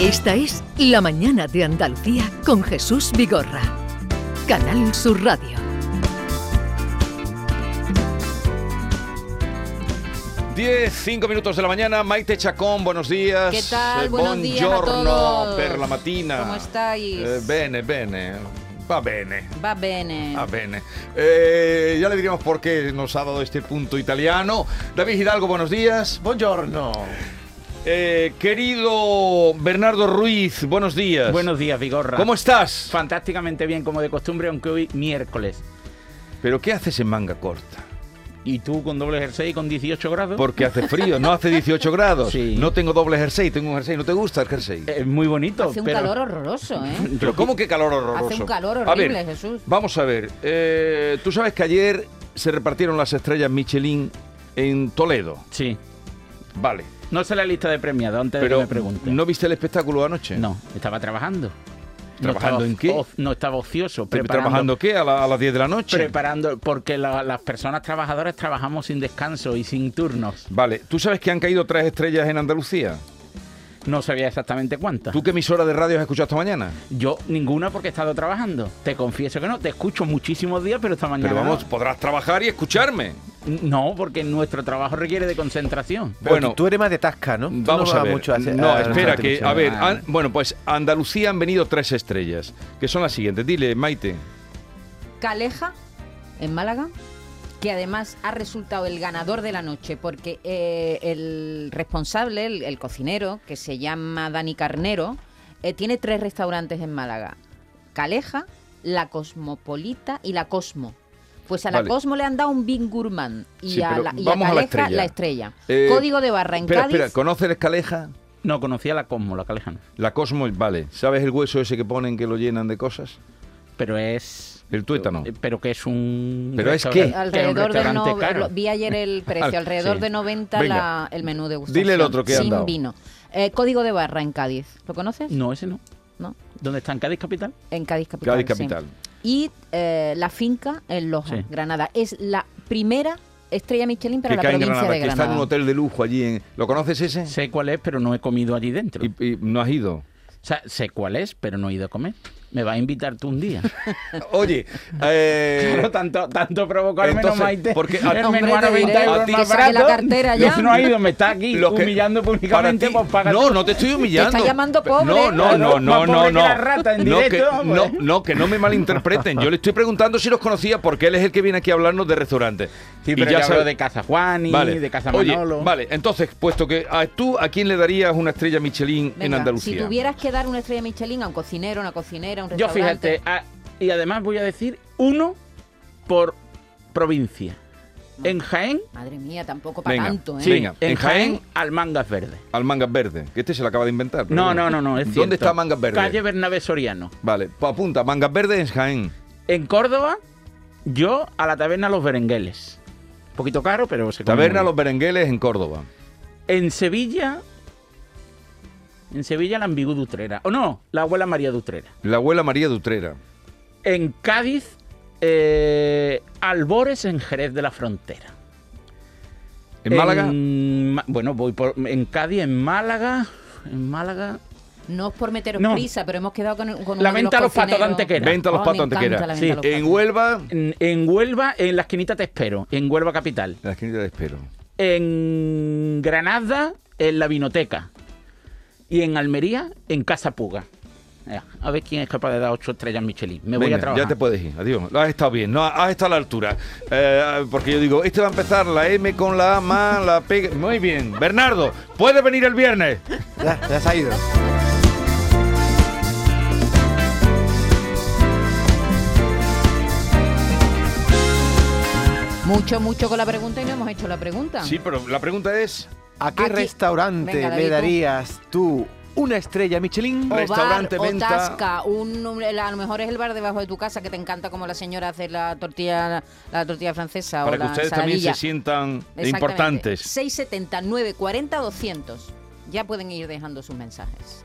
Esta es La Mañana de Andalucía con Jesús Vigorra. Canal Sur Radio. 10, 5 minutos de la mañana, Maite Chacón, buenos días. ¿Qué tal? Eh, Buenos días a buongiorno todos. per la mattina. ¿Cómo estáis? Eh, bene, bene. Va bene. Va bene. Va bene. Eh, ya le diremos por qué nos ha dado este punto italiano. David Hidalgo, buenos días. Buongiorno. Eh, querido Bernardo Ruiz, buenos días. Buenos días, Vigorra. ¿Cómo estás? Fantásticamente bien, como de costumbre, aunque hoy miércoles. ¿Pero qué haces en manga corta? ¿Y tú con doble jersey con 18 grados? Porque hace frío, no hace 18 grados. Sí. No tengo doble jersey, tengo un jersey. ¿No te gusta el jersey? Es muy bonito. Hace un pero- calor horroroso, ¿eh? Pero ¿cómo que calor horroroso? Hace un calor A ver, horrible, Jesús. Vamos a ver. eh, Tú sabes que ayer se repartieron las estrellas Michelin en Toledo. Sí. Vale. No sé la lista de premiados antes de Pero que me pregunten. ¿no viste el espectáculo anoche? No, estaba trabajando. ¿Trabajando no en estaba qué? o- no estaba ocioso. ¿Pero Preparando, ¿Trabajando qué? ¿A, la- a las 10 de la noche? Preparando, porque la- las personas trabajadoras trabajamos sin descanso y sin turnos. Vale. ¿Tú sabes que han caído tres estrellas en Andalucía? No sabía exactamente cuántas. ¿Tú qué emisora de radio has escuchado esta mañana? Yo ninguna porque he estado trabajando. Te confieso que no. Te escucho muchísimos días, pero esta mañana Pero vamos, no. podrás trabajar y escucharme. No, porque nuestro trabajo requiere de concentración. Pero Bueno. tú, eres más de Tasca, ¿no? Tú Vamos no a ver. mucho hacia- no, a- espera, a que, a ver, Ah. bueno, pues a Andalucía han venido tres estrellas, que son las siguientes. Dile, Maite. Caleja, en Málaga, que además ha resultado el ganador de la noche, porque eh, el responsable, el, el cocinero, que se llama Dani Carnero, eh, tiene tres restaurantes en Málaga. Caleja, La Cosmopolita y La Cosmo. Pues a la Vale. Cosmo le han dado un Bing Gourmand y, Sí, a, la, y a vamos a la Caleja estrella. la estrella. Eh, Código de barra en espera, Cádiz. espera, ¿conoces la escaleja? No, conocía la Cosmo, la Calejana. La Cosmo, vale. ¿Sabes el hueso ese que ponen que lo llenan de cosas? Pero es. El tuétano. Eh, Pero que es un. ¿Pero es qué? Alrededor un de no, caro. vi ayer el precio, alrededor Sí. de 90 Venga. la- el menú de gustación. Dile el otro que han sin dado. vino. Eh, Código de barra en Cádiz. ¿Lo conoces? No, ese no. No. ¿Dónde está? ¿En Cádiz Capital? En Cádiz capital. Cádiz sí. capital. Y eh, la finca en Loja, Sí. Granada. Es la primera estrella Michelin para Que la en provincia Granada, de que está en Granada. un hotel de lujo allí. En... ¿Lo conoces ese? Sé cuál es, pero no he comido allí dentro. Y, y no has ido. O sea, sé cuál es, pero no he ido a comer. Me vas a invitar tú un día. Oye, eh, Claro, tanto, tanto provocarme entonces, no, Maite. porque a- el Hombre, menú a te 90 diré euros que más saque la barato. cartera ya. No ha ido, me está aquí Lo que- humillando públicamente. ti- pues no, no te estoy humillando. está llamando pobre. No, no, no, no, no, no. la rata en no, que, directo, no, no, que no me malinterpreten. Yo le estoy preguntando si los conocía porque él es el que viene aquí a hablarnos de restaurantes. Sí, Y pero ya ya hablo sabe- de Casa Juani, Vale. de Casa Oye, Manolo. vale, entonces, puesto que a tú, ¿a quién le darías una estrella Michelin en Venga, Andalucía? Si tuvieras que dar una estrella Michelin a un cocinero, una cocinera, un Yo fíjate, ah, y además voy a decir uno por provincia. En Jaén, Madre mía, tampoco para Venga, tanto, ¿eh? sí. Venga, en en Jaén- Jaén, Almangas Verde. Al Mangas Verde, que este se lo acaba de inventar. No, bueno. no, no, no, es ¿Dónde cierto. está Mangas Verde? Calle Bernabé Soriano. Vale, pues apunta, Mangas Verde en Jaén. En Córdoba, yo a la taberna Los Berengueles. Un poquito caro, pero se Taberna Los Berengueles en Córdoba. En Sevilla, en Sevilla la Ambigú de Utrera. O no, la abuela María de Utrera. La abuela María de Utrera. En Cádiz, eh, Albores en Jerez de la Frontera. ¿En Málaga? Ma- bueno, voy por, en Cádiz, en Málaga. En Málaga. No es por meteros No. prisa, pero hemos quedado con, con uno La de venta a los patos de. Antequera. Venta a los Oh, patos Antequera. Sí, los En patos. Huelva, En, en Huelva, en la esquinita te espero. En Huelva Capital. la esquinita de espero. En Granada, en la Vinoteca. Y en Almería, en Casa Puga. A ver quién es capaz de dar ocho estrellas Michelin. Me voy Venga, a trabajar. Ya te puedes ir, adiós. Lo has estado bien, no, has estado a la altura. Eh, porque yo digo, este va a empezar la M con la A más la P. Muy bien. Bernardo, puedes venir el viernes. Ya, ya se ha ido. Mucho, mucho con la pregunta y no hemos hecho la pregunta. Sí, pero la pregunta es. ¿A qué Aquí- restaurante Venga, David, le tú. darías tú una estrella Michelin? O Restaurante, bar, venta. o tasca, un, un- a lo mejor es el bar debajo de tu casa que te encanta como la señora hace la tortilla, la tortilla francesa Para o que la ustedes también ensaladilla. se sientan Exactamente. importantes. 679 40 200. Ya pueden ir dejando sus mensajes.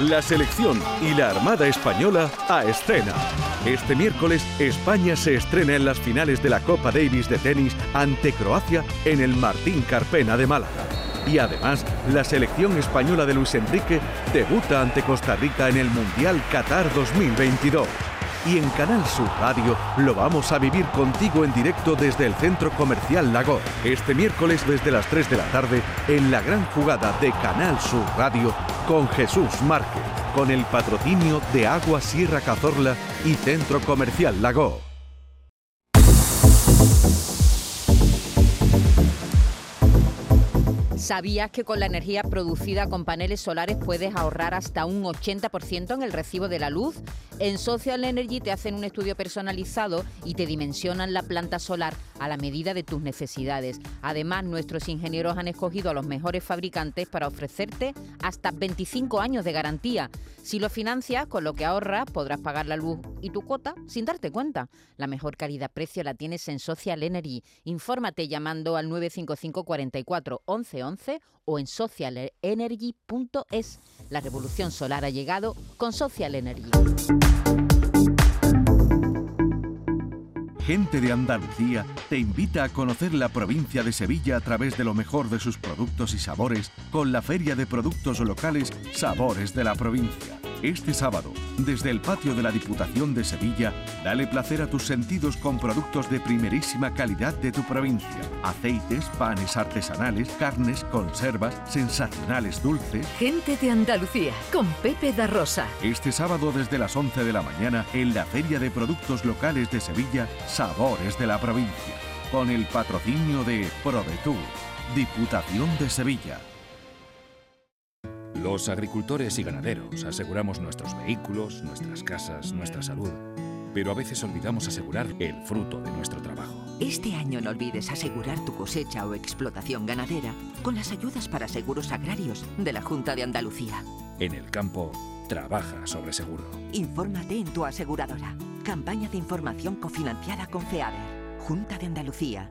La selección y la Armada Española a escena. Este miércoles España se estrena en las finales de la Copa Davis de tenis ante Croacia en el Martín Carpena de Málaga. Y además, la selección española de Luis Enrique debuta ante Costa Rica en el Mundial Qatar 2022. Y en Canal Sur Radio lo vamos a vivir contigo en directo desde el Centro Comercial Lago. Este miércoles desde las 3 de la tarde en la gran jugada de Canal Sur Radio con Jesús Márquez, con el patrocinio de Agua Sierra Cazorla y Centro Comercial Lago. ¿Sabías que con la energía producida con paneles solares puedes ahorrar hasta un 80% en el recibo de la luz? En Social Energy te hacen un estudio personalizado y te dimensionan la planta solar a la medida de tus necesidades. Además, nuestros ingenieros han escogido a los mejores fabricantes para ofrecerte hasta 25 años de garantía. Si lo financias, con lo que ahorras, podrás pagar la luz y tu cuota sin darte cuenta. La mejor calidad-precio la tienes en Social Energy. Infórmate llamando al 955 44 11 11 o en socialenergy.es. La revolución solar ha llegado con Social Energy. Gente de Andalucía te invita a conocer la provincia de Sevilla a través de lo mejor de sus productos y sabores con la Feria de Productos Locales Sabores de la Provincia. Este sábado, desde el patio de la Diputación de Sevilla, dale placer a tus sentidos con productos de primerísima calidad de tu provincia. Aceites, panes artesanales, carnes, conservas, sensacionales dulces. Gente de Andalucía, con Pepe da Rosa. Este sábado desde las 11 de la mañana en la Feria de Productos Locales de Sevilla, Sabores de la Provincia, con el patrocinio de ProDetour, Diputación de Sevilla. Los agricultores y ganaderos aseguramos nuestros vehículos, nuestras casas, nuestra salud, pero a veces olvidamos asegurar el fruto de nuestro trabajo. Este año no olvides asegurar tu cosecha o explotación ganadera con las ayudas para seguros agrarios de la Junta de Andalucía. En el campo, trabaja sobre seguro. Infórmate en tu aseguradora. Campaña de información cofinanciada con FEADER. Junta de Andalucía.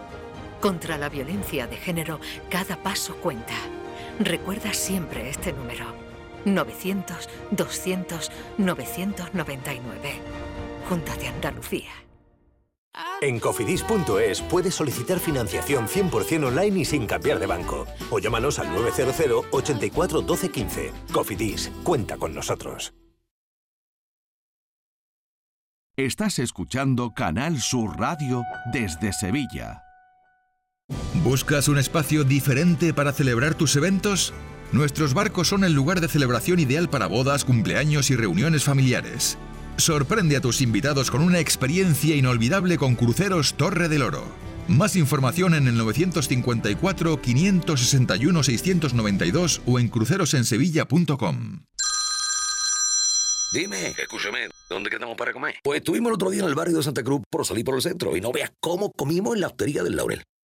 Contra la violencia de género, cada paso cuenta. Recuerda siempre este número. 900-200-999. Junta de Andalucía. En cofidis.es puedes solicitar financiación 100% online y sin cambiar de banco. O llámanos al 900 84 12 15. Cofidis, cuenta con nosotros. Estás escuchando Canal Sur Radio desde Sevilla. ¿Buscas un espacio diferente para celebrar tus eventos? Nuestros barcos son el lugar de celebración ideal para bodas, cumpleaños y reuniones familiares. Sorprende a tus invitados con una experiencia inolvidable con Cruceros Torre del Oro. Más información en el 954 561 692 o en crucerosensevilla.com. Dime, escúchame, ¿dónde quedamos para comer? Pues estuvimos el otro día en el barrio de Santa Cruz por salir por el centro y no veas cómo comimos en la hostería del Laurel.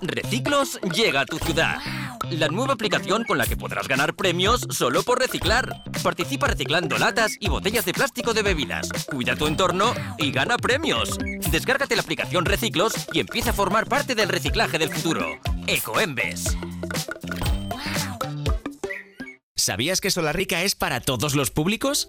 Reciclos llega a tu ciudad. La nueva aplicación con la que podrás ganar premios solo por reciclar. Participa reciclando latas y botellas de plástico de bebidas. Cuida tu entorno y gana premios. Descárgate la aplicación Reciclos y empieza a formar parte del reciclaje del futuro. Ecoembes. ¿Sabías que Solarrica es para todos los públicos?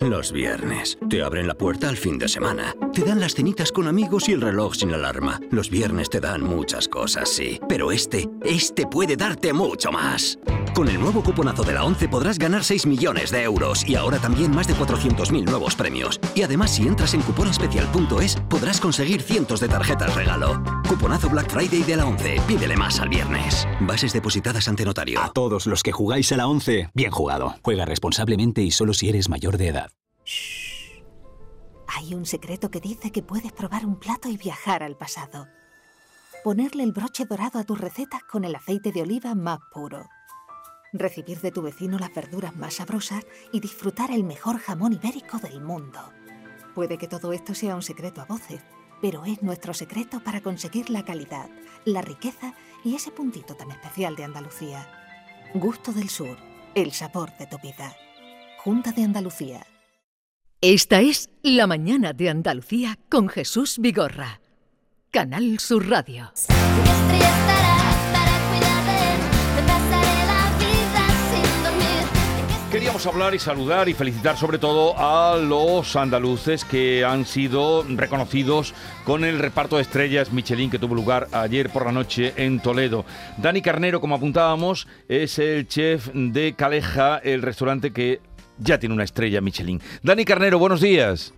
Los viernes. Te abren la puerta al fin de semana. Te dan las cenitas con amigos y el reloj sin alarma. Los viernes te dan muchas cosas, sí. Pero este, este puede darte mucho más. Con el nuevo cuponazo de la 11 podrás ganar 6 millones de euros y ahora también más de 400.000 nuevos premios. Y además, si entras en cuponespecial.es, podrás conseguir cientos de tarjetas regalo. Cuponazo Black Friday de la 11. Pídele más al viernes. Bases depositadas ante notario. A todos los que jugáis a la 11, bien jugado. Juega responsablemente y solo si eres mayor de edad. Hay un secreto que dice que puedes probar un plato y viajar al pasado. Ponerle el broche dorado a tus recetas con el aceite de oliva más puro. Recibir de tu vecino las verduras más sabrosas y disfrutar el mejor jamón ibérico del mundo. Puede que todo esto sea un secreto a voces, pero es nuestro secreto para conseguir la calidad, la riqueza y ese puntito tan especial de Andalucía. Gusto del Sur, el sabor de tu vida. Junta de Andalucía. Esta es La Mañana de Andalucía con Jesús Vigorra. Canal Sur Radio. Queríamos hablar y saludar y felicitar sobre todo a los andaluces que han sido reconocidos con el reparto de estrellas Michelin que tuvo lugar ayer por la noche en Toledo. Dani Carnero, como apuntábamos, es el chef de Caleja, el restaurante que ya tiene una estrella Michelin. Dani Carnero, buenos días.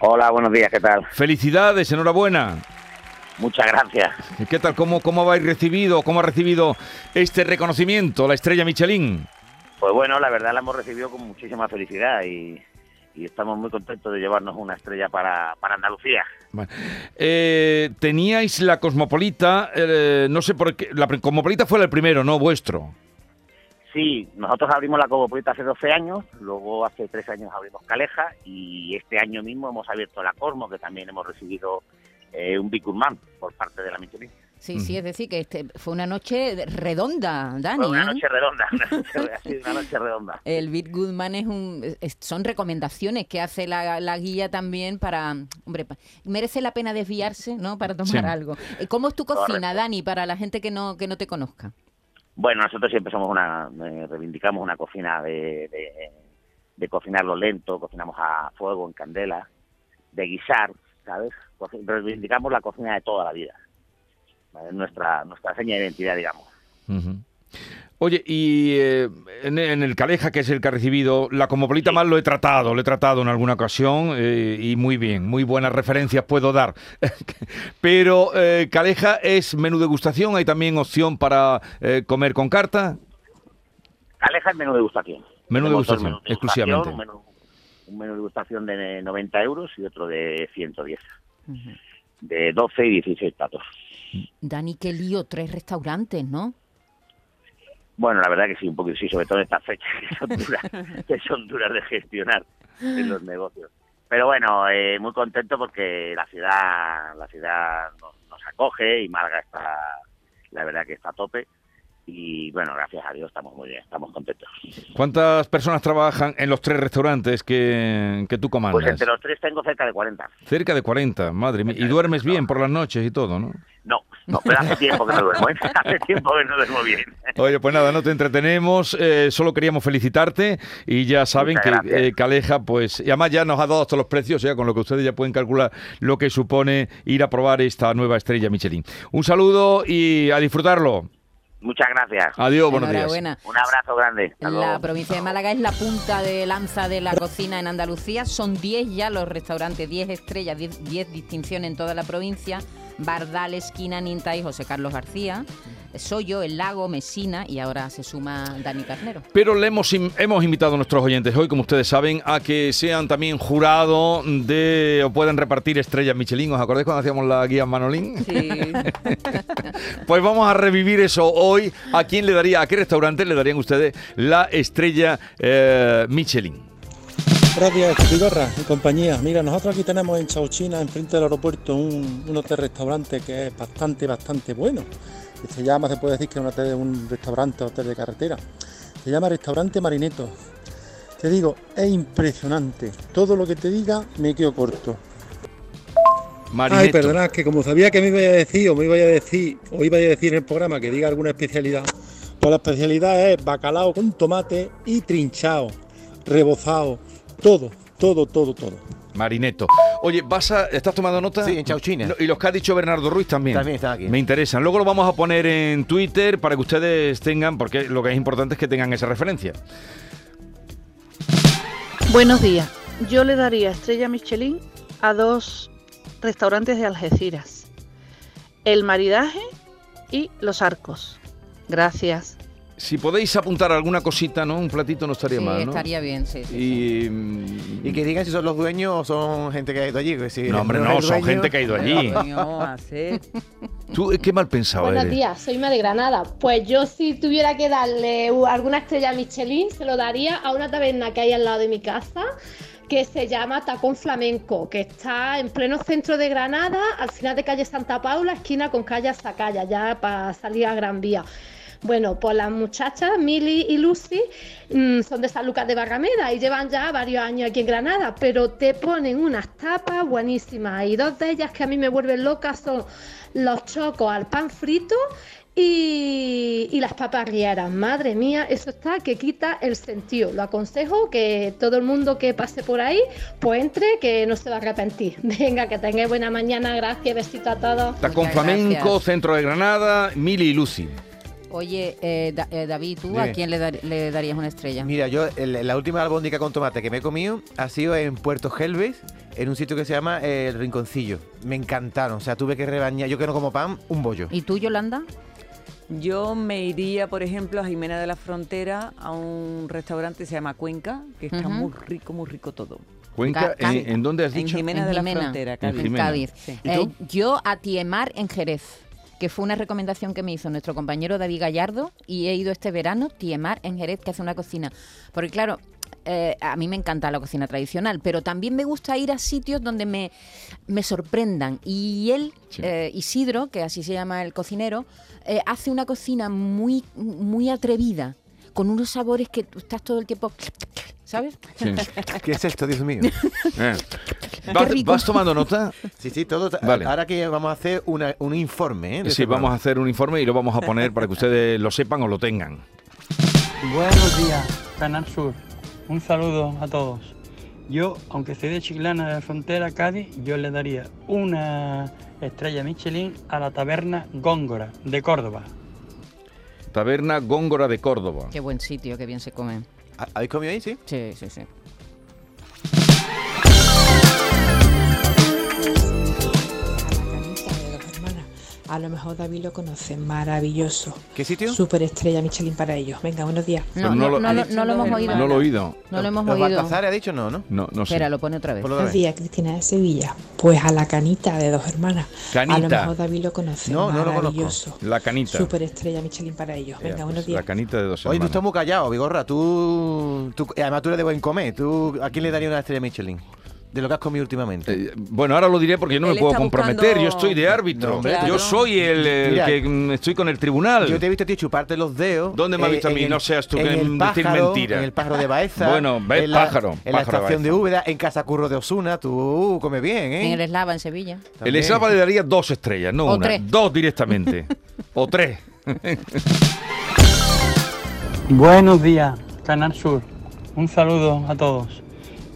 Hola, buenos días, ¿qué tal? Felicidades, enhorabuena. Muchas gracias. ¿Qué tal? ¿Cómo, cómo habéis recibido, cómo ha recibido este reconocimiento, la estrella Michelin? Pues bueno, la verdad la hemos recibido con muchísima felicidad y, y estamos muy contentos de llevarnos una estrella para, para Andalucía. Bueno, eh, teníais la Cosmopolita, eh, no sé por qué, la Cosmopolita fue el primero, ¿no? Vuestro. Sí, nosotros abrimos la Cosmopolita hace 12 años, luego hace 3 años abrimos Caleja y este año mismo hemos abierto la Cosmo, que también hemos recibido eh, un Bicurman por parte de la Michelin. Sí, sí, es decir, que este fue una noche redonda, Dani. Fue una ¿eh? noche redonda, una noche, sido una noche redonda. El Bit Goodman es un, es- son recomendaciones que hace la, la guía también para, hombre, pa- merece la pena desviarse, ¿no? Para tomar Sí. algo. Eh, ¿Cómo es tu cocina, Dani, para la gente que no que no te conozca? Bueno, nosotros siempre somos una, eh, reivindicamos una cocina de, de, de cocinarlo lento, cocinamos a fuego, en candela, de guisar, ¿sabes? Reivindicamos la cocina de toda la vida. ¿Vale? Nuestra, nuestra seña de identidad, digamos. Oye, y eh, en, en el Caleja, que es el que ha recibido, la Cosmopolita más lo he tratado, lo he tratado en alguna ocasión eh, y muy bien, muy buenas referencias puedo dar. Pero eh, Caleja es menú degustación, hay también opción para eh, comer con carta. Aleja el menú de degustación. Menú degustación, menús de exclusivamente. Un menú, un menú de degustación de 90 euros y otro de 110. De 12 y 16 platos. Dani, qué lío, tres restaurantes, ¿no? Bueno, la verdad que sí, un poquito sí, sobre todo en estas fechas que son duras, que son duras de gestionar en los negocios. Pero bueno, eh, muy contento porque la ciudad, la ciudad nos, nos acoge y Málaga está, la verdad que está a tope. Y bueno, gracias a Dios estamos muy bien, estamos contentos. ¿Cuántas personas trabajan en los tres restaurantes que, que tú Pues comandas? entre los tres tengo cerca de 40. Cerca de 40, madre mía. Y duermes bien por las noches y todo, ¿no? No, no, pero hace tiempo que no duermo, ¿eh? hace tiempo que no duermo bien. Oye, pues nada, no te entretenemos, eh, solo queríamos felicitarte y ya saben Muchas que eh, Caleja, pues, y además ya nos ha dado hasta los precios, ya con lo que ustedes ya pueden calcular lo que supone ir a probar esta nueva estrella Michelin. Un saludo y a disfrutarlo. Muchas gracias. Adiós, buenos días. Un abrazo grande. Hasta La luego. provincia de Málaga es la punta de lanza de la cocina en Andalucía. Son 10 ya los restaurantes, 10 estrellas, 10, 10 distinciones en toda la provincia. Bardal, Esquina, Ninta y José Carlos García. Soy El Lago, Mesina y ahora se suma Dani Carnero. Pero le hemos, hemos invitado a nuestros oyentes hoy, como ustedes saben, a que sean también jurado de o puedan repartir estrellas Michelin. ¿Os acordáis cuando hacíamos la guía Manolín? Sí. Pues vamos a revivir eso hoy. ¿A quién le daría, a qué restaurante le darían ustedes la estrella eh, Michelin? Gracias, Vigorra y compañía. Mira, nosotros aquí tenemos en Chauchina, enfrente del aeropuerto, un, un hotel-restaurante que es bastante, bastante bueno. Se llama, se puede decir que es un, hotel- un restaurante, hotel de carretera. Se llama Restaurante Marineto. Te digo, es impresionante. Todo lo que te diga me quedo corto. Marineto. Ay, perdonad, que como sabía que me iba a decir o me iba a decir o iba a decir en el programa que diga alguna especialidad, pues la especialidad es bacalao con tomate y trinchado, rebozado, todo, todo, todo, todo. Marineto. Oye, ¿vas a, ¿estás tomando nota? Sí, en Chauchina. Y los que ha dicho Bernardo Ruiz también. También están aquí. Me interesan. Luego lo vamos a poner en Twitter para que ustedes tengan, porque lo que es importante es que tengan esa referencia. Buenos días. Yo le daría estrella Michelin a dos restaurantes de Algeciras. El Maridaje y Los Arcos. Gracias. Si podéis apuntar alguna cosita, ¿no? Un platito no estaría Sí, mal, ¿no? estaría bien, sí. sí. Y, mm, Y que digan si son los dueños o son gente que ha ido allí. que si No, hombre, no, son dueño- gente que ha ido allí. Hace- Tú, qué mal pensado Buenos eres. días, soy de Granada. Pues yo si tuviera que darle alguna estrella Michelin, se lo daría a una taberna que hay al lado de mi casa, que se llama Tacón Flamenco, que está en pleno centro de Granada, al final de calle Santa Paula, esquina con calle Zacaya, ya para salir a Gran Vía. Bueno, pues las muchachas, Mili y Lucy, mm, son de San Lucas de Barrameda y llevan ya varios años aquí en Granada, pero te ponen unas tapas buenísimas y dos de ellas que a mí me vuelven loca son los chocos al pan frito y, y las papas rieras. Madre mía, eso está que quita el sentido. Lo aconsejo que todo el mundo que pase por ahí, pues entre, que no se va a arrepentir. Venga, que tengáis buena mañana, gracias, besito a todos. Tacón Muchas Flamenco, gracias. centro de Granada, Mili y Lucy. Oye, eh, Da- eh, David, ¿tú Dime. a quién le, dar- le darías una estrella? Mira, yo el- la última albóndiga con tomate que me he comido ha sido en Puerto Gelbes, en un sitio que se llama eh, El Rinconcillo. Me encantaron, o sea, tuve que rebañar, yo que no como pan, un bollo. ¿Y tú, Yolanda? Yo me iría, por ejemplo, a Jimena de la Frontera, a un restaurante que se llama Cuenca, que está muy rico, muy rico todo. Cuenca, Ca- ¿en, en dónde has En dicho? Jimena de la Frontera, En Cádiz. en. Cádiz. Sí. ¿Y Eh, tú? yo a Tiemar en Jerez, que fue una recomendación que me hizo nuestro compañero David Gallardo y he ido este verano Tiemar en Jerez, que hace una cocina. Porque claro, eh, a mí me encanta la cocina tradicional, pero también me gusta ir a sitios donde me, me sorprendan. Y él, Sí. eh, Isidro, que así se llama el cocinero, eh, hace una cocina muy, muy atrevida, con unos sabores que tú estás todo el tiempo... ¿Sabes? Sí. ¿Qué es esto, Dios mío? Eh. ¿Vas, tomando nota? Sí, sí, todo. Vale. Ahora que vamos a hacer una- un informe, ¿eh? Sí, este vamos a hacer un informe y lo vamos a poner para que ustedes lo sepan o lo tengan. Buenos días, Canal Sur. Un saludo a todos. Yo, aunque soy de Chiclana de la Frontera, Cádiz, yo le daría una estrella Michelin a la taberna Góngora de Córdoba. Taberna Góngora de Córdoba. Qué buen sitio, qué bien se come. ¿Habéis comido ahí, sí? Sí, sí, sí. A lo mejor David lo conoce, maravilloso. ¿Qué sitio? Super estrella Michelin para ellos. Venga, buenos días. No, Pues no no, lo- no lo- no lo hemos oído. No lo he oído. No lo hemos ¿Los oído. Baltazares ha dicho no, no? No, no sé. Espera, lo pone otra vez. Buenos días, Cristina de Sevilla. Pues a la canita de dos hermanas. A lo Canita. mejor David lo conoce, No, no lo conozco. maravilloso. La canita. Super estrella Michelin para ellos. Venga, Ya, buenos pues, días. La canita de dos Oye, tú hermanas. estás muy callado, Vigorra. Tú, tú, además tú eres de buen comer. ¿Tú, ¿A quién le darías una estrella Michelin? De lo que has comido últimamente. Eh, bueno, ahora lo diré porque no Él me puedo comprometer. buscando- Yo estoy de árbitro. No, hombre, Yo soy el, el Mira, que mm, estoy con el tribunal. Yo te he visto a ti chuparte los dedos. ¿Dónde me has eh, visto a mí? el- No seas tú en que el decir pájaro, mentira. En el pájaro de Baeza. Bueno, ves, en la, pájaro, En la pájaro de estación de Baeza. Úbeda, en Casa Curro de Osuna. Tú comes bien, ¿eh? En el Eslava, en Sevilla. El. Eslava le daría dos estrellas, no O una. tres. Dos directamente. o tres. Buenos días, Canal Sur. Un saludo a todos.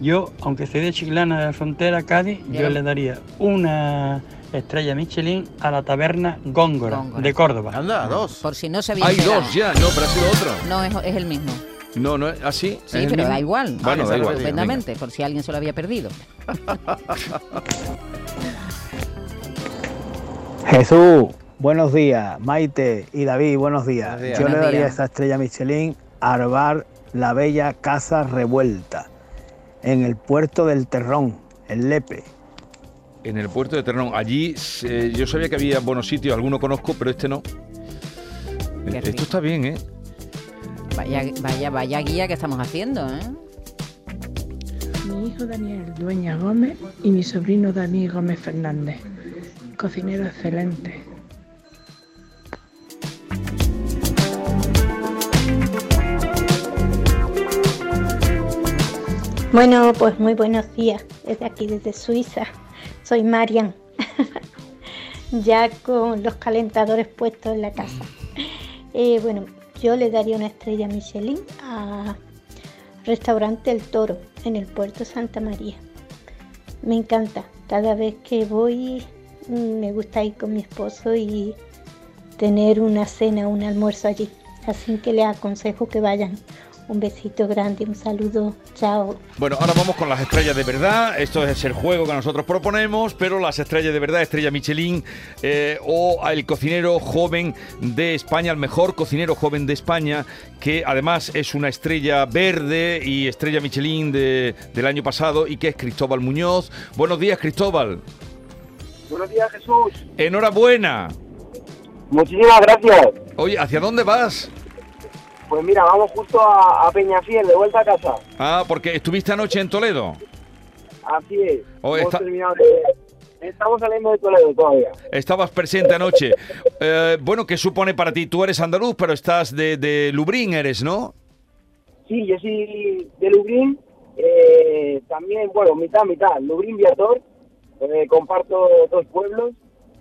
Yo, aunque soy de Chiclana de la Frontera, Cádiz, yo le daría una estrella Michelin a la taberna Góngora, Góngora. de Córdoba. Anda, dos. Por si no se había Hay enterado. dos ya. No, pero ha sido otro. No, es, es el mismo. No, no, ¿así? Sí, pero da igual. Bueno, Ah, da igual. Estupendamente, por si alguien se lo había perdido. Jesús, buenos días. Maite y David, buenos días. Buenos días. Yo le daría días. esta estrella Michelin al bar La Bella Casa Revuelta, en el puerto del Terrón, en Lepe. En el puerto de Ternón. Allí eh, yo sabía que había buenos sitios, alguno conozco, pero este no. Qué Esto rico. está bien, ¿eh? Vaya, vaya, vaya guía que estamos haciendo, ¿eh? Mi hijo Daniel Dueña Gómez y mi sobrino Dani Gómez Fernández. Cocinero excelente. Bueno, pues muy buenos días desde aquí, desde Suiza. Soy Marian, ya con los calentadores puestos en la casa. Eh, bueno, yo le daría una estrella Michelin a Restaurante El Toro en el puerto Santa María. Me encanta, cada vez que voy mm, me gusta ir con mi esposo y tener una cena, un almuerzo allí. Así que les aconsejo que vayan. Un besito grande, un saludo, chao. Bueno, ahora vamos con las estrellas de verdad. Esto es el juego que nosotros proponemos, pero las estrellas de verdad, estrella Michelin eh, o el cocinero joven de España, el mejor cocinero joven de España, que además es una estrella verde y estrella Michelin de- del año pasado y que es Cristóbal Muñoz. Buenos días, Cristóbal. Buenos días, Jesús. Enhorabuena. Muchísimas gracias. Oye, ¿hacia dónde vas? Pues mira, vamos justo a, a Peñafiel, de vuelta a casa. Ah, porque estuviste anoche en Toledo. Así es. Oh, Hemos está- terminado de- Estamos saliendo de Toledo todavía. Estabas presente anoche. Eh, bueno, ¿qué supone para ti? Tú eres andaluz, pero estás de, de Lubrín, eres, ¿no? Sí, yo soy de Lubrín. eh, también, bueno, mitad, mitad. Lubrín, Viator. eh, comparto dos pueblos.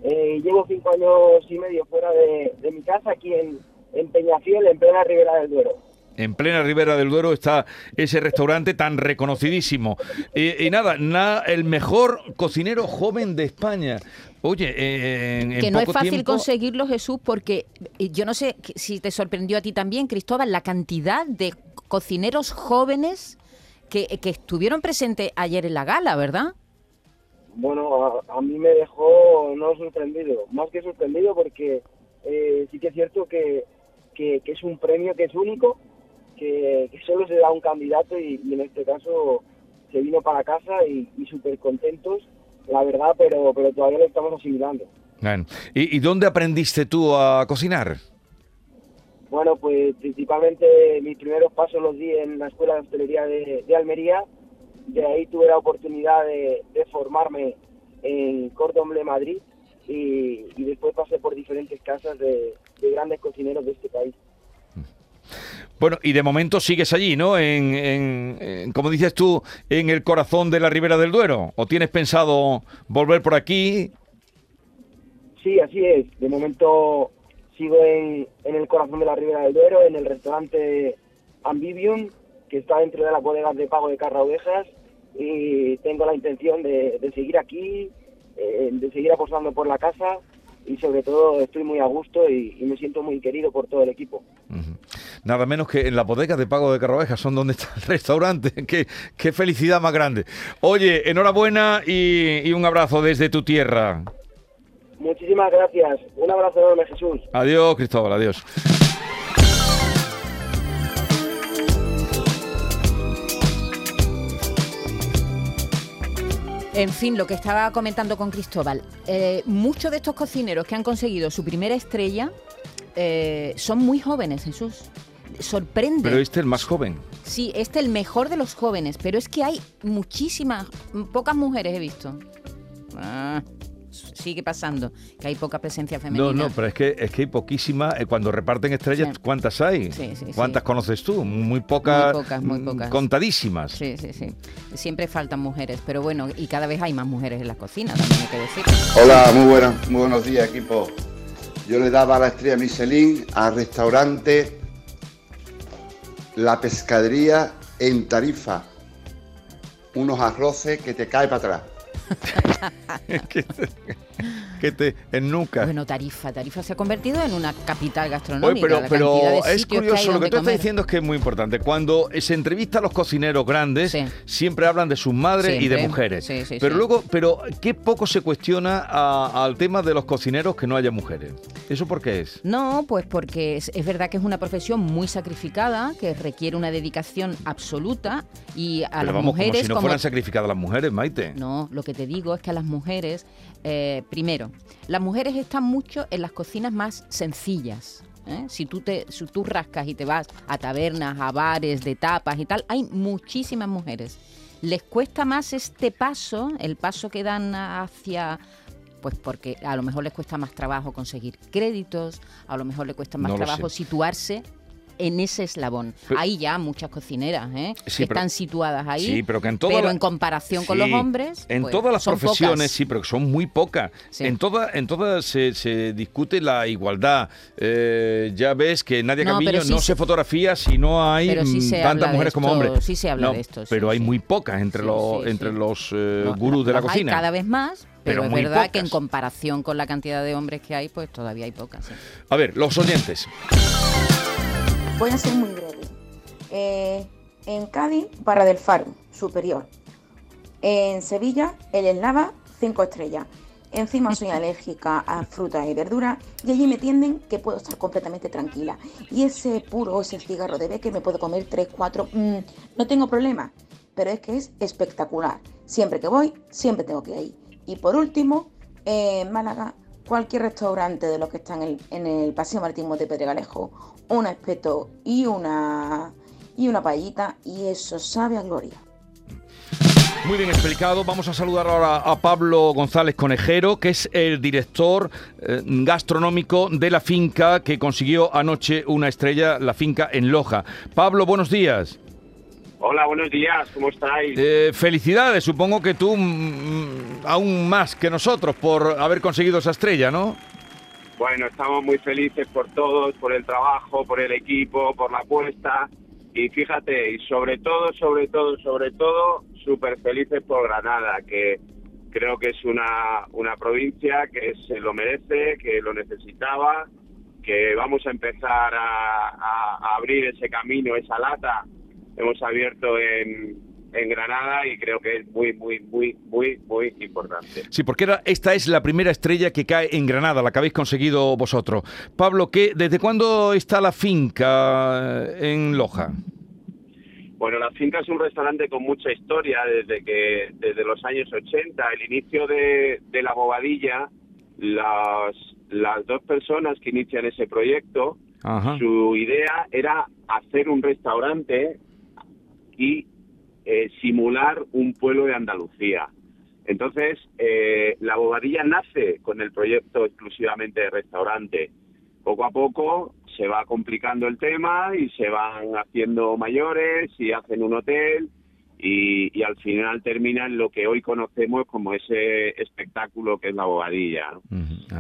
eh, llevo cinco años y medio fuera de, de mi casa, aquí en, en Peñafiel, en plena Ribera del Duero. En plena Ribera del Duero está ese restaurante tan reconocidísimo. Eh, y nada, na- el mejor cocinero joven de España. Oye, eh, en, en que no es fácil tiempo- conseguirlo, Jesús, porque yo no sé si te sorprendió a ti también, Cristóbal, la cantidad de cocineros jóvenes que, que estuvieron presentes ayer en la gala, ¿verdad? Bueno, a, a mí me dejó no sorprendido, más que sorprendido porque eh, sí que es cierto que, que, que es un premio que es único, que, que solo se da a un candidato y, y en este caso se vino para casa y, y súper contentos, la verdad, pero, pero todavía lo estamos asimilando. ¿Y, y dónde aprendiste tú a cocinar? Bueno, pues principalmente mis primeros pasos los di en la Escuela de Hostelería de, de Almería. De ahí tuve la oportunidad de, de formarme en Córdoba, Madrid. Y, y después pasé por diferentes casas de, de grandes cocineros de este país. Bueno, y de momento sigues allí, ¿no? En, en- en, como dices tú, en el corazón de la Ribera del Duero. ¿O tienes pensado volver por aquí? Sí, así es. De momento sigo en, en el corazón de la Ribera del Duero, en el restaurante Ambivium, que está dentro de las bodegas de pago de Carra Ovejas. Y tengo la intención de, de seguir aquí, eh, de seguir apostando por la casa. Y sobre todo estoy muy a gusto y, y me siento muy querido por todo el equipo. Nada menos que en la bodega de Pago de Carroveja, son donde está el restaurante. qué, qué felicidad más grande. Oye, enhorabuena y, y un abrazo desde tu tierra. Muchísimas gracias. Un abrazo enorme, Jesús. Adiós, Cristóbal, adiós. En fin, lo que estaba comentando con Cristóbal, eh, muchos de estos cocineros que han conseguido su primera estrella eh, son muy jóvenes, Jesús. Sorprende. Pero este es el más joven. Sí, este el mejor de los jóvenes, pero es que hay muchísimas, pocas mujeres he visto. Ah, sigue pasando, que hay poca presencia femenina. No, no, pero es que, es que hay poquísimas. eh, Cuando reparten estrellas, Sí. ¿cuántas hay? Sí, sí, sí. ¿Cuántas conoces tú? Muy pocas. Muy pocas, muy mm, pocas. Contadísimas. Sí, sí, sí. Siempre faltan mujeres, pero bueno, y cada vez hay más mujeres en la cocina, también hay que decir. Hola, muy, buenas, muy buenos días, equipo. Yo le daba la estrella Michelin al restaurante La Pescadería en Tarifa. Unos arroces que te cae para atrás. 結論。que te ennuca. Bueno, Tarifa, Tarifa se ha convertido en una capital Oye, gastronómica. pero, la pero de es que curioso, lo que tú estás comer. diciendo es que es muy importante. Cuando se entrevista a los cocineros grandes, siempre hablan de sus madres y de mujeres. Sí, sí, pero luego, pero qué poco se cuestiona al tema de los cocineros que no haya mujeres. ¿Eso por qué es? No, pues porque es, es verdad que es una profesión muy sacrificada, que requiere una dedicación absoluta y a pero las vamos, mujeres como si no como- fueran sacrificadas las mujeres, Maite. No, lo que te digo es que a las mujeres, eh, primero, las mujeres están mucho en las cocinas más sencillas. ¿eh? Si, tú te, si tú rascas y te vas a tabernas, a bares de tapas y tal, hay muchísimas mujeres. Les cuesta más este paso, el paso que dan hacia... Pues porque a lo mejor les cuesta más trabajo conseguir créditos, a lo mejor les cuesta más No trabajo situarse en ese eslabón. Pero- Hay ya muchas cocineras ¿eh? Sí, que pero- están situadas ahí. Sí, pero que en pero la- en comparación con los hombres. En pues, todas las profesiones, pocas. sí, pero que son muy pocas. En todas en todas se, se discute la igualdad. Eh, ya ves que Nadia No, Camillo no se- fotografía si no hay tantas mujeres como hombres. sí se habla No, de esto, pero hay muy pocas entre los entre los eh, gurús de la cocina. Hay cada vez más, Pero pero, es verdad que en comparación con la cantidad de hombres que hay, pues todavía hay pocas. A ver, los oyentes. Voy a ser muy breve. Eh, en Cádiz, Barra del Faro, superior. En Sevilla, el Eslava, 5 estrellas. Encima soy alérgica a frutas y verduras y allí me tienden que puedo estar completamente tranquila. Y ese puro, ese cigarro de que me puedo comer 3, 4, no tengo problema. Pero es que es espectacular. Siempre que voy, siempre tengo que ir. Y por último, en Málaga, cualquier restaurante de los que están en el, en el Paseo Marítimo de Pedregalejo, un espeto y una, y una paellita y eso sabe a gloria. Muy bien explicado. Vamos a saludar ahora a Pablo González Conejero, que es el director eh, gastronómico de la finca que consiguió anoche una estrella, la finca en Loja. Pablo, buenos días. Hola, buenos días, ¿cómo estáis? Eh, felicidades, supongo que tú mm, aún más que nosotros por haber conseguido esa estrella, ¿no? Bueno, estamos muy felices por todos, por el trabajo, por el equipo, por la apuesta. Y fíjate, y sobre todo, sobre todo, sobre todo, súper felices por Granada, que creo que es una, una provincia que se lo merece, que lo necesitaba, que vamos a empezar a, a- abrir ese camino, esa lata. Hemos abierto en, en Granada y creo que es muy, muy, muy, muy, muy importante. Sí, porque era, esta es la primera estrella que cae en Granada, la que habéis conseguido vosotros. Pablo, ¿qué, ¿desde cuándo está la finca en Loja? Bueno, la finca es un restaurante con mucha historia desde que desde los años 80, el inicio de, de la bobadilla, las, las dos personas que inician ese proyecto, Ajá. su idea era hacer un restaurante y eh, simular un pueblo de Andalucía. Entonces, eh, la bobadilla nace con el proyecto exclusivamente de restaurante. Poco a poco se va complicando el tema y se van haciendo mayores y hacen un hotel y, y al final termina en lo que hoy conocemos como ese espectáculo que es la bobadilla. ¿no?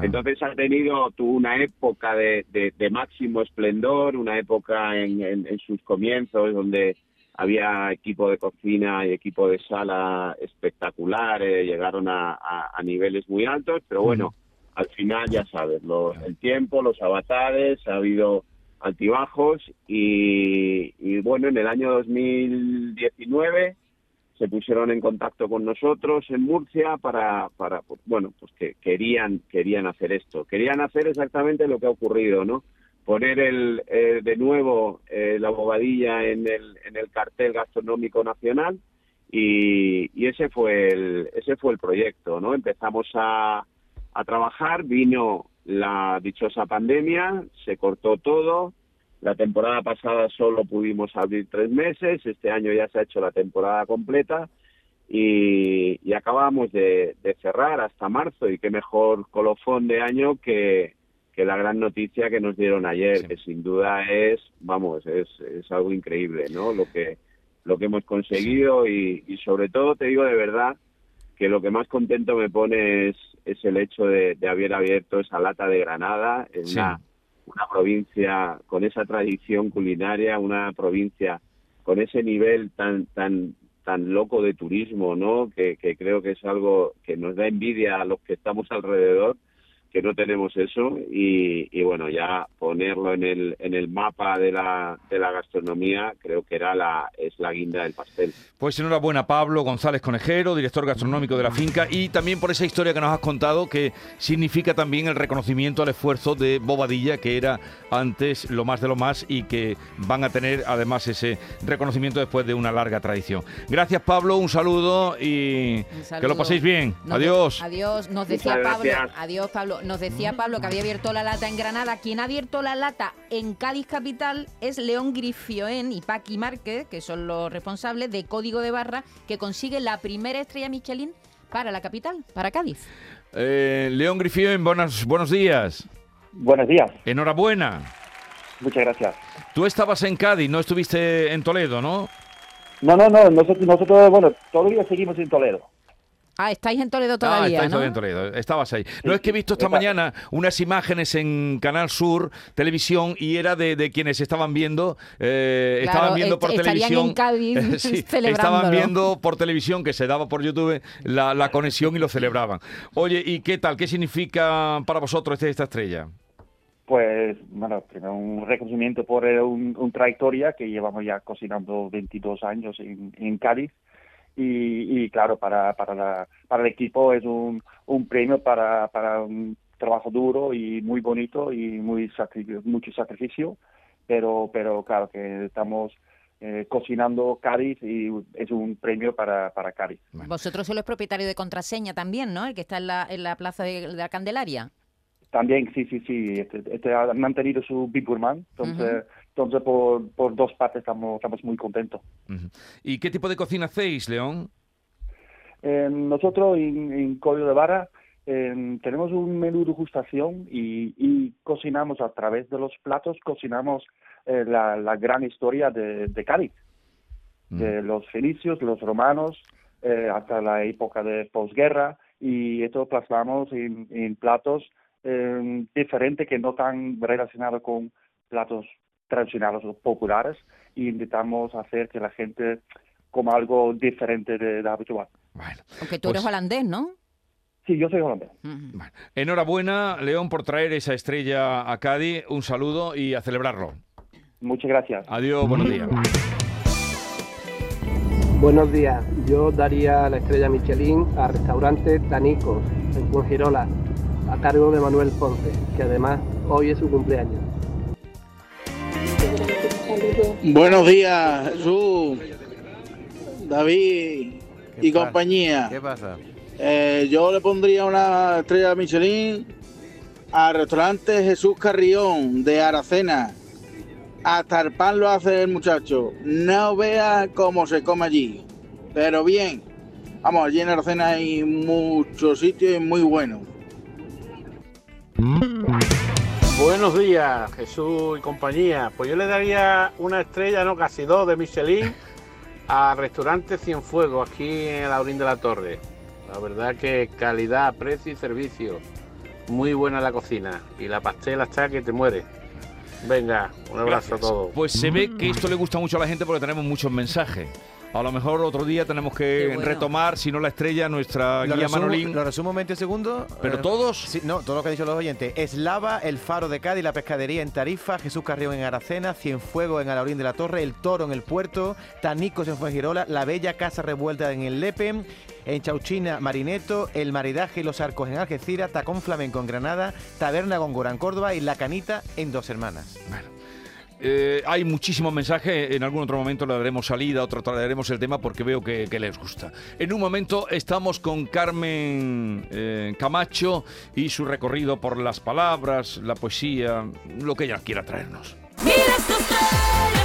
Entonces ha tenido tuvo una época de, de- de máximo esplendor, una época en, en- en sus comienzos donde había equipo de cocina y equipo de sala espectacular, eh, llegaron a, a- a niveles muy altos, pero bueno, al final ya sabes, lo- el tiempo, los avatares, ha habido altibajos y, y bueno, en el año 2019 se pusieron en contacto con nosotros en Murcia para, para pues, bueno, pues que querían, querían hacer esto. Querían hacer exactamente lo que ha ocurrido, ¿no? Poner el, eh, de nuevo eh, la bobadilla en el, en el cartel gastronómico nacional y, y ese fue el, ese fue el proyecto, ¿no? Empezamos a, a trabajar, vino la dichosa pandemia, se cortó todo, la temporada pasada solo pudimos abrir tres meses, este año ya se ha hecho la temporada completa y, y acabamos de, de cerrar hasta marzo y qué mejor colofón de año que, que la gran noticia que nos dieron ayer, que sin duda es, vamos, es, es algo increíble, ¿no? Lo que, lo que hemos conseguido y, y sobre todo te digo de verdad que lo que más contento me pone es, es el hecho de, de haber abierto esa lata de Granada en Sí. una, una provincia con esa tradición culinaria, una provincia con ese nivel tan tan tan loco de turismo, ¿no? Que, que creo que es algo que nos da envidia a los que estamos alrededor, que no tenemos eso y, y bueno, ya ponerlo en el en el mapa de la de la gastronomía creo que era la es la guinda del pastel. Pues enhorabuena Pablo González Conejero, director gastronómico de la finca, y también por esa historia que nos has contado que significa también el reconocimiento al esfuerzo de Bobadilla, que era antes lo más de lo más y que van a tener además ese reconocimiento después de una larga tradición. Gracias Pablo, un saludo y Un que lo paséis bien. Nos de- Adiós. Adiós. Nos decía Pablo, adiós Pablo, nos decía Pablo que había abierto la lata en Granada. Quien ha abierto la lata en Cádiz capital es León Grifioen y Paqui Márquez, que son los responsables de Código de Barra, que consigue la primera estrella Michelin para la capital, para Cádiz. Eh, León Grifín, buenos, buenos días. Buenos días. Enhorabuena. Muchas gracias. Tú estabas en Cádiz, no estuviste en Toledo, ¿no? No, no, no, nosotros, nosotros bueno, todavía seguimos en Toledo. Ah, estáis en Toledo ah, todavía, estáis ¿no? todavía en Toledo. Estabas ahí. no es que he visto esta mañana unas imágenes en Canal Sur Televisión y era de, de quienes estaban viendo, eh, Claro, estaban viendo est- por estarían televisión. en Cádiz sí, celebrándolo. estaban viendo por televisión que se daba por YouTube la, la conexión y lo celebraban. Oye, ¿y qué tal? ¿Qué significa para vosotros este- esta estrella? Pues, bueno, primero un reconocimiento por eh, un, un trayectoria que llevamos ya cocinando 22 años en, en Cádiz. Y, y claro, para, para, la- para el equipo es un, un premio para, para un trabajo duro y muy bonito y muy sacri- mucho sacrificio. Pero, pero claro que estamos eh, cocinando Cádiz y es un premio para, para Cádiz. Vosotros sois los propietarios de contraseña también, ¿no? El que está en la, en la plaza de, de la Candelaria. También, sí, sí, sí. Este, este ha mantenido su Big Gourmand. Entonces, entonces por, por dos partes estamos, estamos muy contentos. ¿Y qué tipo de cocina hacéis, León? Eh, nosotros en, en Código de Vara eh, tenemos un menú de degustación y, y cocinamos a través de los platos, cocinamos eh, la, la gran historia de, de Cádiz, de los fenicios, los romanos, eh, hasta la época de posguerra y esto plasmamos en, en platos eh, diferentes que no tan relacionados con platos tradicionales o populares y intentamos hacer que la gente coma algo diferente de, de habitual. Aunque tú eres Pues- holandés, ¿no? Sí, yo soy holandés. Enhorabuena, León, por traer esa estrella a Cádiz. Un saludo y a celebrarlo. Muchas gracias. Adiós, buenos días. Buenos días, yo daría la estrella Michelin al restaurante Tanicos en Fuengirola, a cargo de Manuel Ponce, que además hoy es su cumpleaños. Buenos días, Jesús, David y pasa? compañía. ¿Qué pasa? Eh, yo le pondría una estrella Michelin al restaurante Jesús Carrión de Aracena. Hasta el pan lo hace el muchacho. No vea cómo se come allí. Pero bien. Vamos, allí en Aracena hay muchos sitios y muy buenos. Buenos días, Jesús y compañía. Pues yo le daría una estrella, no casi dos, de Michelin al restaurante Cienfuegos, aquí en Laurín de la Torre. La verdad que calidad, precio y servicio. Muy buena la cocina. Y la pastela está que te muere. Venga, un abrazo a todos. Pues se ve que esto le gusta mucho a la gente porque tenemos muchos mensajes. A lo mejor otro día tenemos que retomar, si no la estrella, nuestra Lo guía resumo, Manolín. lo resumo en 20 segundos. ¿Pero Eh, todos? Sí, no, todo lo que han dicho los oyentes. Eslava, el Faro de Cádiz, la pescadería en Tarifa, Jesús Carrión en Aracena, Cienfuegos en Alaurín de la Torre, El Toro en el Puerto, Tanicos en Fuengirola, La Bella Casa Revuelta en el Lepe, en Chauchina, Marineto, El Maridaje y los Arcos en Algeciras, Tacón Flamenco en Granada, Taberna Góngora en Córdoba y La Canita en Dos Hermanas. Eh, hay muchísimos mensajes, en algún otro momento le daremos salida, otro traeremos el tema porque veo que, les gusta. En un momento estamos con Carmen eh, Camacho y su recorrido por las palabras, la poesía, lo que ella quiera traernos. Mira estas